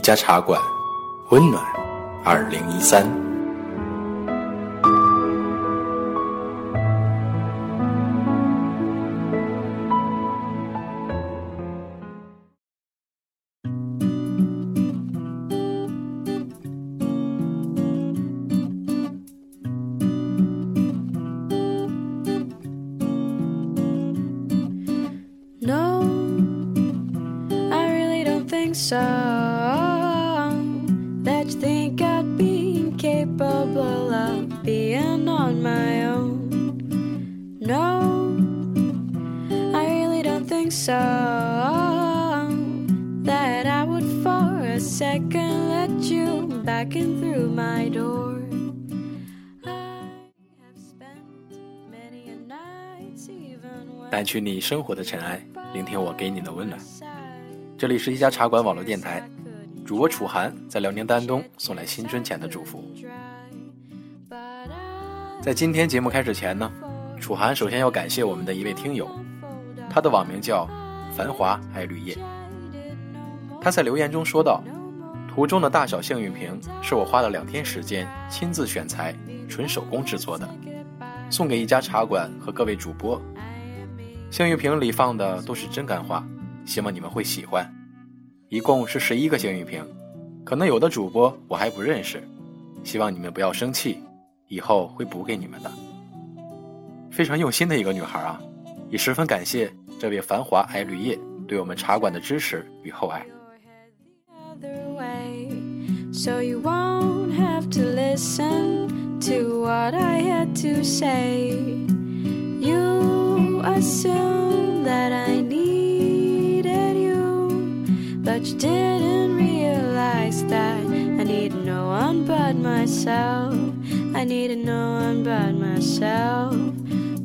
一家茶馆，温暖二零一三。掸去你生活的尘埃，聆听我给你的温暖。这里是一家茶馆网络电台，主播楚涵在辽宁丹东送来新春前的祝福。在今天节目开始前呢，楚涵首先要感谢我们的一位听友，他的网名叫繁华爱绿叶。他在留言中说道：“图中的大小幸运瓶是我花了两天时间亲自选材、纯手工制作的，送给一家茶馆和各位主播。”幸运瓶里放的都是真干花，希望你们会喜欢。一共是十一个幸运瓶，可能有的主播我还不认识，希望你们不要生气，以后会补给你们的。非常用心的一个女孩啊，也十分感谢这位繁华爱绿叶对我们茶馆的支持与厚爱。To what I had to say, you. Assume that I needed you, but you didn't realize that I needed no one but myself. I needed no one but myself.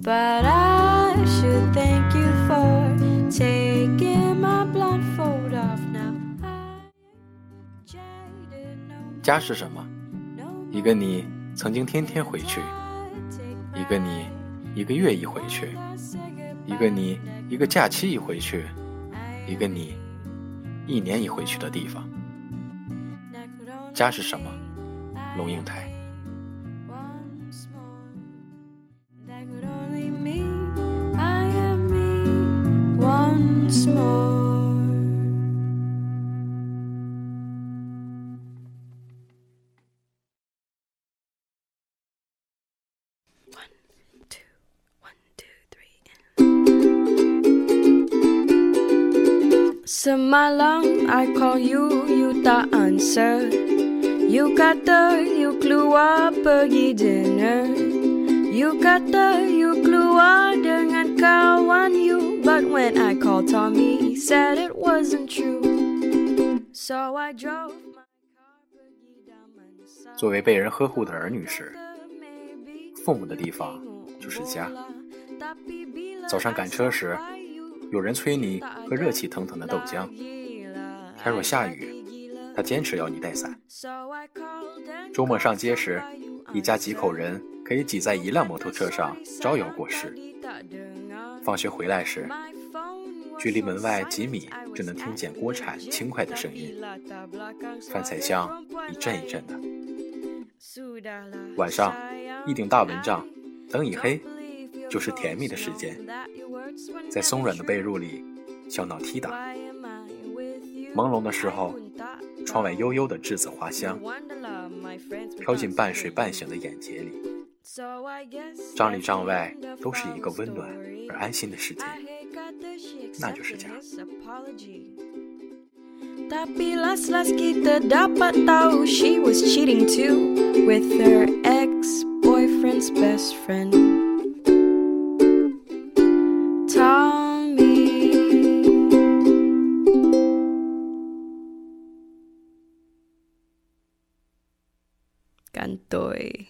But I should thank you for taking my blindfold off now. 家是什么？一个你曾经天天回去，一个你一个月一回去。一个你，一个假期一回去，一个你，一年一回去的地方。家是什么？龙应台。Answer my long I call you you tak answer You kata you keluar pergi dinner You kata you keluar dengan kawan you But when I called Tommy he said it wasn't true So I drove my car 作为被人呵护的儿女时，父母的地方就是家。早上赶车时。有人催你喝热气腾腾的豆浆，他若下雨，他坚持要你带伞。周末上街时，一家几口人可以挤在一辆摩托车上招摇过市。放学回来时，距离门外几米就能听见锅铲轻快的声音，饭菜香一阵一阵的。晚上一顶大蚊帐，灯一黑。就是甜蜜的时间，在松软的被褥里小闹踢打。朦胧的时候，窗外悠悠的栀子花香飘进半睡半醒的眼睫里。帐里帐外都是一个温暖而安心的世界，那就是家。对。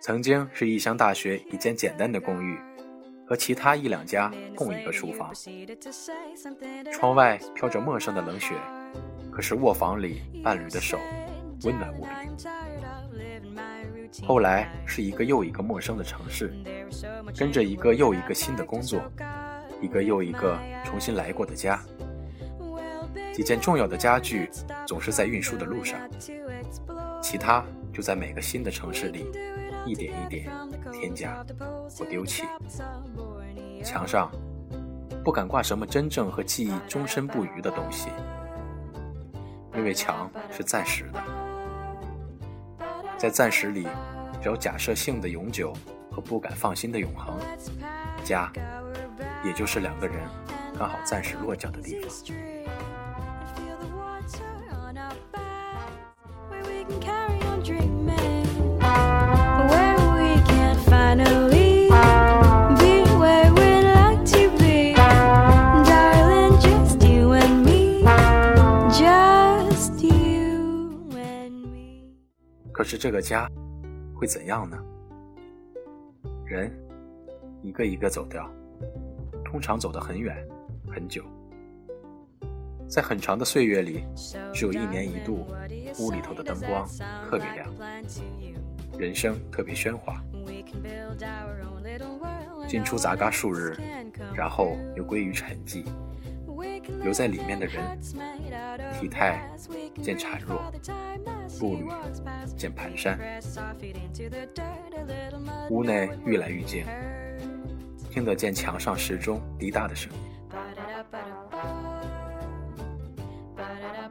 曾经是异乡大学一间简单的公寓，和其他一两家共一个厨房。窗外飘着陌生的冷雪。可是卧房里伴侣的手温暖无比。后来是一个又一个陌生的城市，跟着一个又一个新的工作，一个又一个重新来过的家。几件重要的家具总是在运输的路上，其他就在每个新的城市里一点一点添加或丢弃。墙上不敢挂什么真正和记忆终身不渝的东西，因为墙是暂时的，在暂时里只有假设性的永久和不敢放心的永恒。家，也就是两个人刚好暂时落脚的地方。是这个家会怎样呢？人一个一个走掉，通常走得很远很久。在很长的岁月里，只有一年一度，屋里头的灯光特别亮，人生特别喧哗。进出杂嘎数日，然后又归于沉寂。留在里面的人，体态渐孱弱，步履渐蹒跚。屋内愈来愈静，听得见墙上时钟滴答的声音。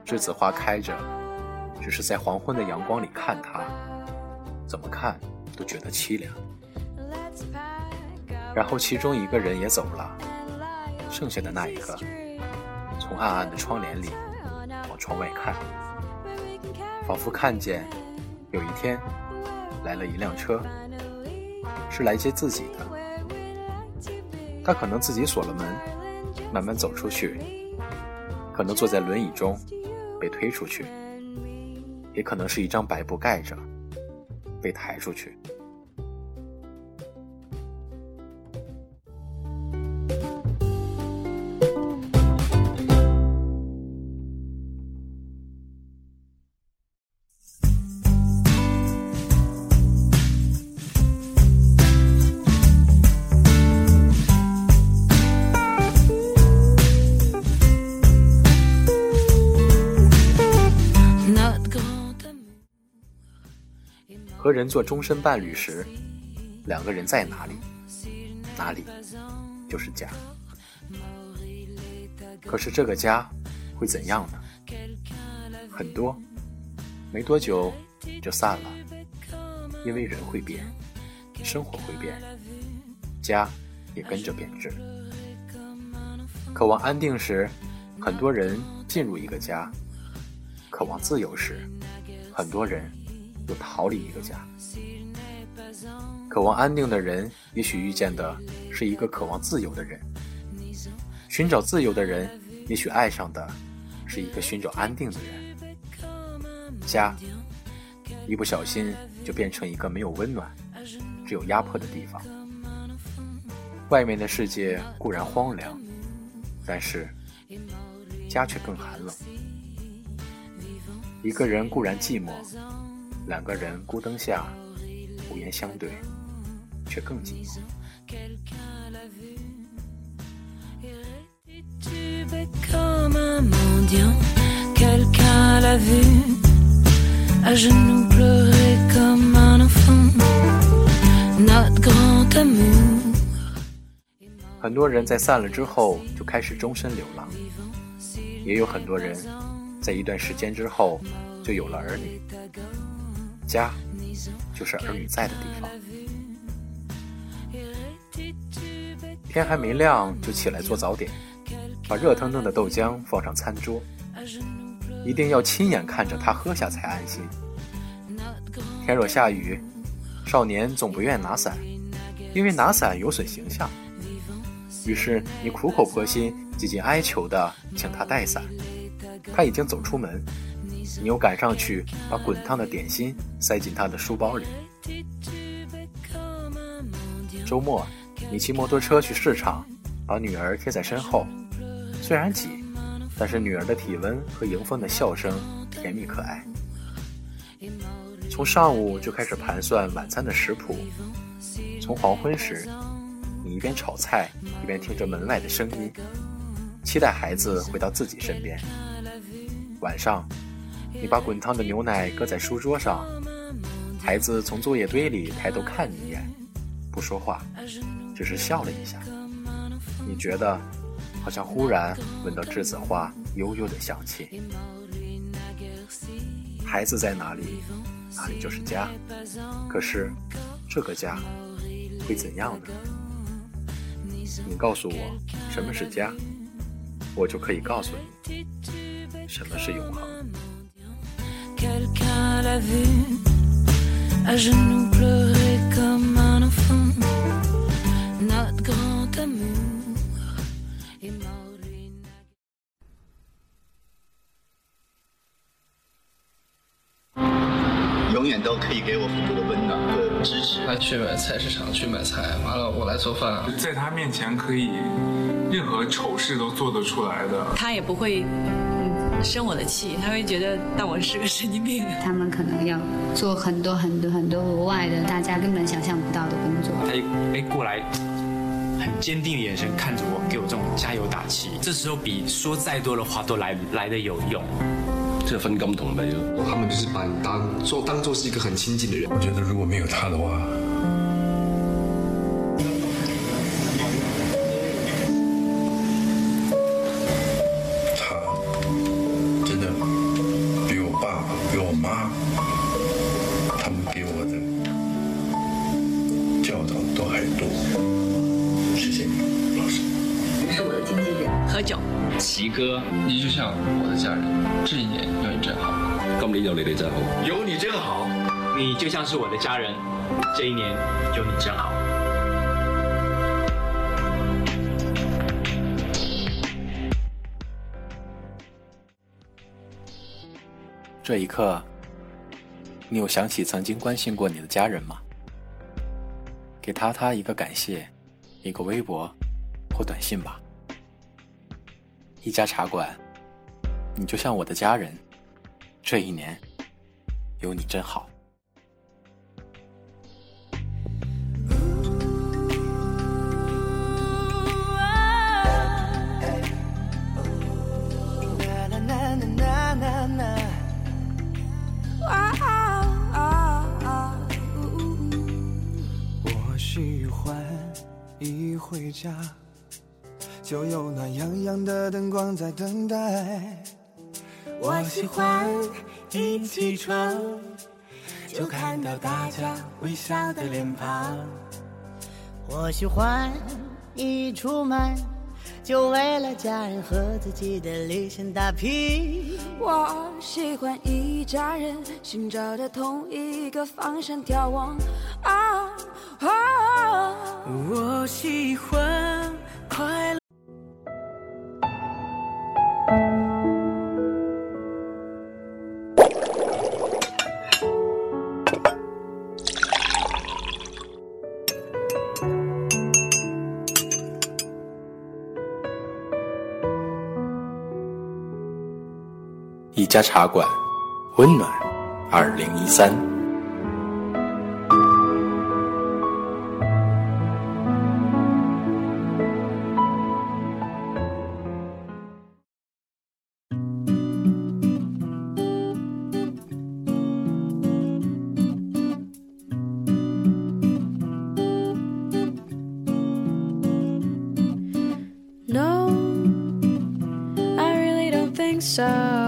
栀子花开着，只是在黄昏的阳光里看它，怎么看都觉得凄凉。然后其中一个人也走了，剩下的那一个，从暗暗的窗帘里往窗外看，仿佛看见有一天来了一辆车，是来接自己的。他可能自己锁了门，慢慢走出去，可能坐在轮椅中。被推出去，也可能是一张白布盖着，被抬出去。和人做终身伴侣时，两个人在哪里，哪里就是家。可是这个家会怎样呢？很多，没多久就散了，因为人会变，生活会变，家也跟着变质。渴望安定时，很多人进入一个家；渴望自由时，很多人。又逃离一个家，渴望安定的人，也许遇见的是一个渴望自由的人；寻找自由的人，也许爱上的是一个寻找安定的人。家，一不小心就变成一个没有温暖、只有压迫的地方。外面的世界固然荒凉，但是家却更寒冷。一个人固然寂寞。两个人孤灯下，无言相对，却更寂寞。很多人在散了之后就开始终身流浪，也有很多人在一段时间之后就有了儿女。家，就是儿女在的地方。天还没亮就起来做早点，把热腾腾的豆浆放上餐桌，一定要亲眼看着他喝下才安心。天若下雨，少年总不愿拿伞，因为拿伞有损形象。于是你苦口婆心、几近哀求的请他带伞，他已经走出门。你又赶上去，把滚烫的点心塞进他的书包里。周末，你骑摩托车去市场，把女儿贴在身后，虽然挤，但是女儿的体温和迎风的笑声甜蜜可爱。从上午就开始盘算晚餐的食谱，从黄昏时，你一边炒菜一边听着门外的声音，期待孩子回到自己身边。晚上，你把滚烫的牛奶搁在书桌上，孩子从作业堆里抬头看你一眼，不说话，只是笑了一下。你觉得，好像忽然闻到栀子花悠悠的香气。孩子在哪里，哪里就是家。可是，这个家会怎样呢？你告诉我什么是家，我就可以告诉你什么是永恒。永远都可以给我很多的温暖和支持。他去买菜市场去买菜，完了我来做饭。在他面前可以任何丑事都做得出来的。他也不会嗯生我的气，他会觉得当我是个神经病。他们可能要做很多很多很多额外的，大家根本想象不到的工作。他哎过来，很坚定的眼神看着我，给我这种加油打气。这时候比说再多的话都来来的有用。这分甘同味咯。他们就是把你当做当做是一个很亲近的人。我觉得如果没有他的话，酒。齐哥，你就像我的家人，这一年有你真好。今年有你哋真好，有你真好，你就像是我的家人，这一年有你真好。这一刻，你有想起曾经关心过你的家人吗？给他他一个感谢，一个微博或短信吧。一家茶馆，你就像我的家人，这一年有你真好。我喜欢一回家。就有暖洋洋的灯光在等待。我喜欢一起床就看到大家微笑的脸庞。我喜欢一出门就为了家人和自己的理想打拼。我喜欢一家人寻找着同一个方向眺望。啊啊！我喜欢快乐。一家茶馆，温暖，二零一三。No, I really don't think so.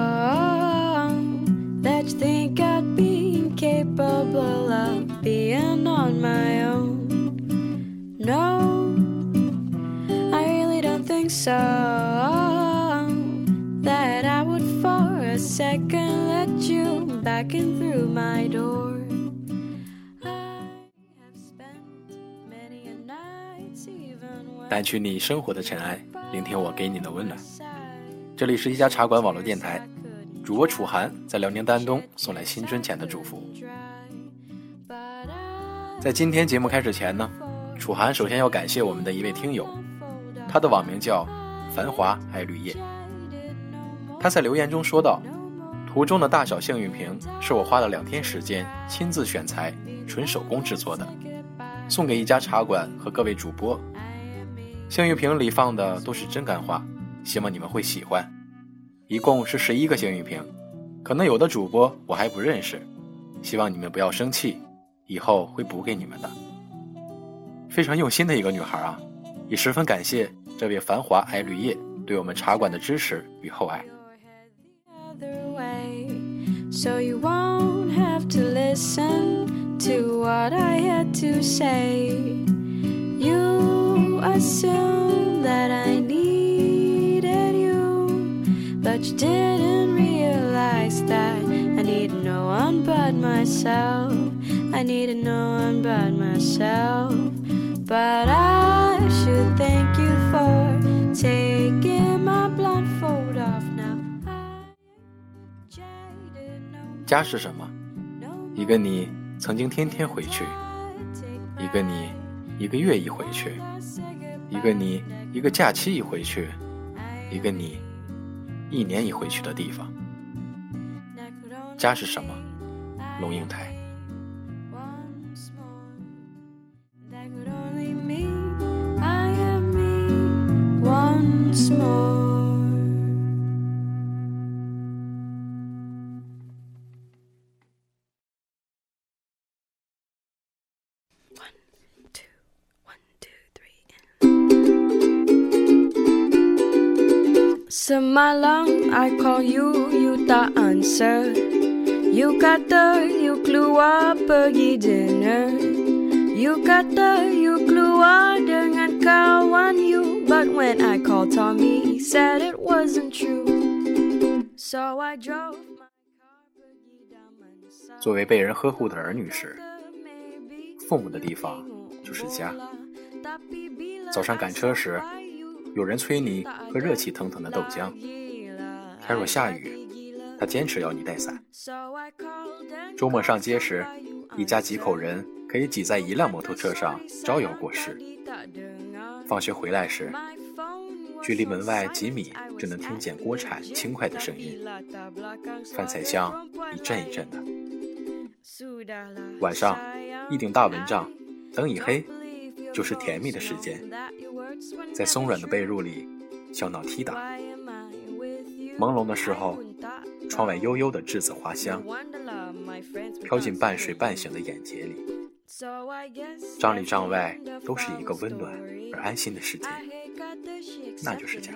On my own. No, I really don't think so. That I would for a second let you back in through my door. I have spent many a night even when 掸去你生活的尘埃，聆听我给你的温暖。这里是一家茶馆网络电台，主播楚涵在辽宁丹东送来新春前的祝福。在今天节目开始前呢，楚涵首先要感谢我们的一位听友，他的网名叫“繁华爱绿叶”。他在留言中说道：“图中的大小幸运瓶是我花了两天时间亲自选材、纯手工制作的，送给一家茶馆和各位主播。幸运瓶里放的都是真干花，希望你们会喜欢。一共是十一个幸运瓶，可能有的主播我还不认识，希望你们不要生气，以后会补给你们的。”非常用心的一个女孩啊，也十分感谢这位繁华爱绿叶对我们茶馆的支持与厚爱。So you won't have to listen to what I had to say. You assumed that I needed you, but you didn't realize that I need no one but myself. I needed no one but myself. But I should thank you for taking my blindfold off now. 家是什么？一个你曾经天天回去，一个你一个月一回去，一个你一个假期一回去，一个你一年一回去的地方。家是什么？龙应台。One, two, one, two, three, Semalam I call you, you tak answer. You kata you keluar pergi dinner. You kata you keluar dengan kawan you But when I Tommy said it wasn't true So I drove my car pergi Damansara 作为被人呵护的儿女时，父母的地方就是家。早上赶车时，有人催你喝热气腾腾的豆浆；天若下雨，他坚持要你带伞。周末上街时，一家几口人可以挤在一辆摩托车上招摇过市。放学回来时，距离门外几米就能听见锅铲轻快的声音，饭菜香一阵一阵的。晚上一顶大蚊帐，灯一黑，就是甜蜜的时间，在松软的被褥里笑闹踢打。朦胧的时候，窗外悠悠的栀子花香飘进半睡半醒的眼睫里，帐里帐外都是一个温暖而安心的世界，那就是家。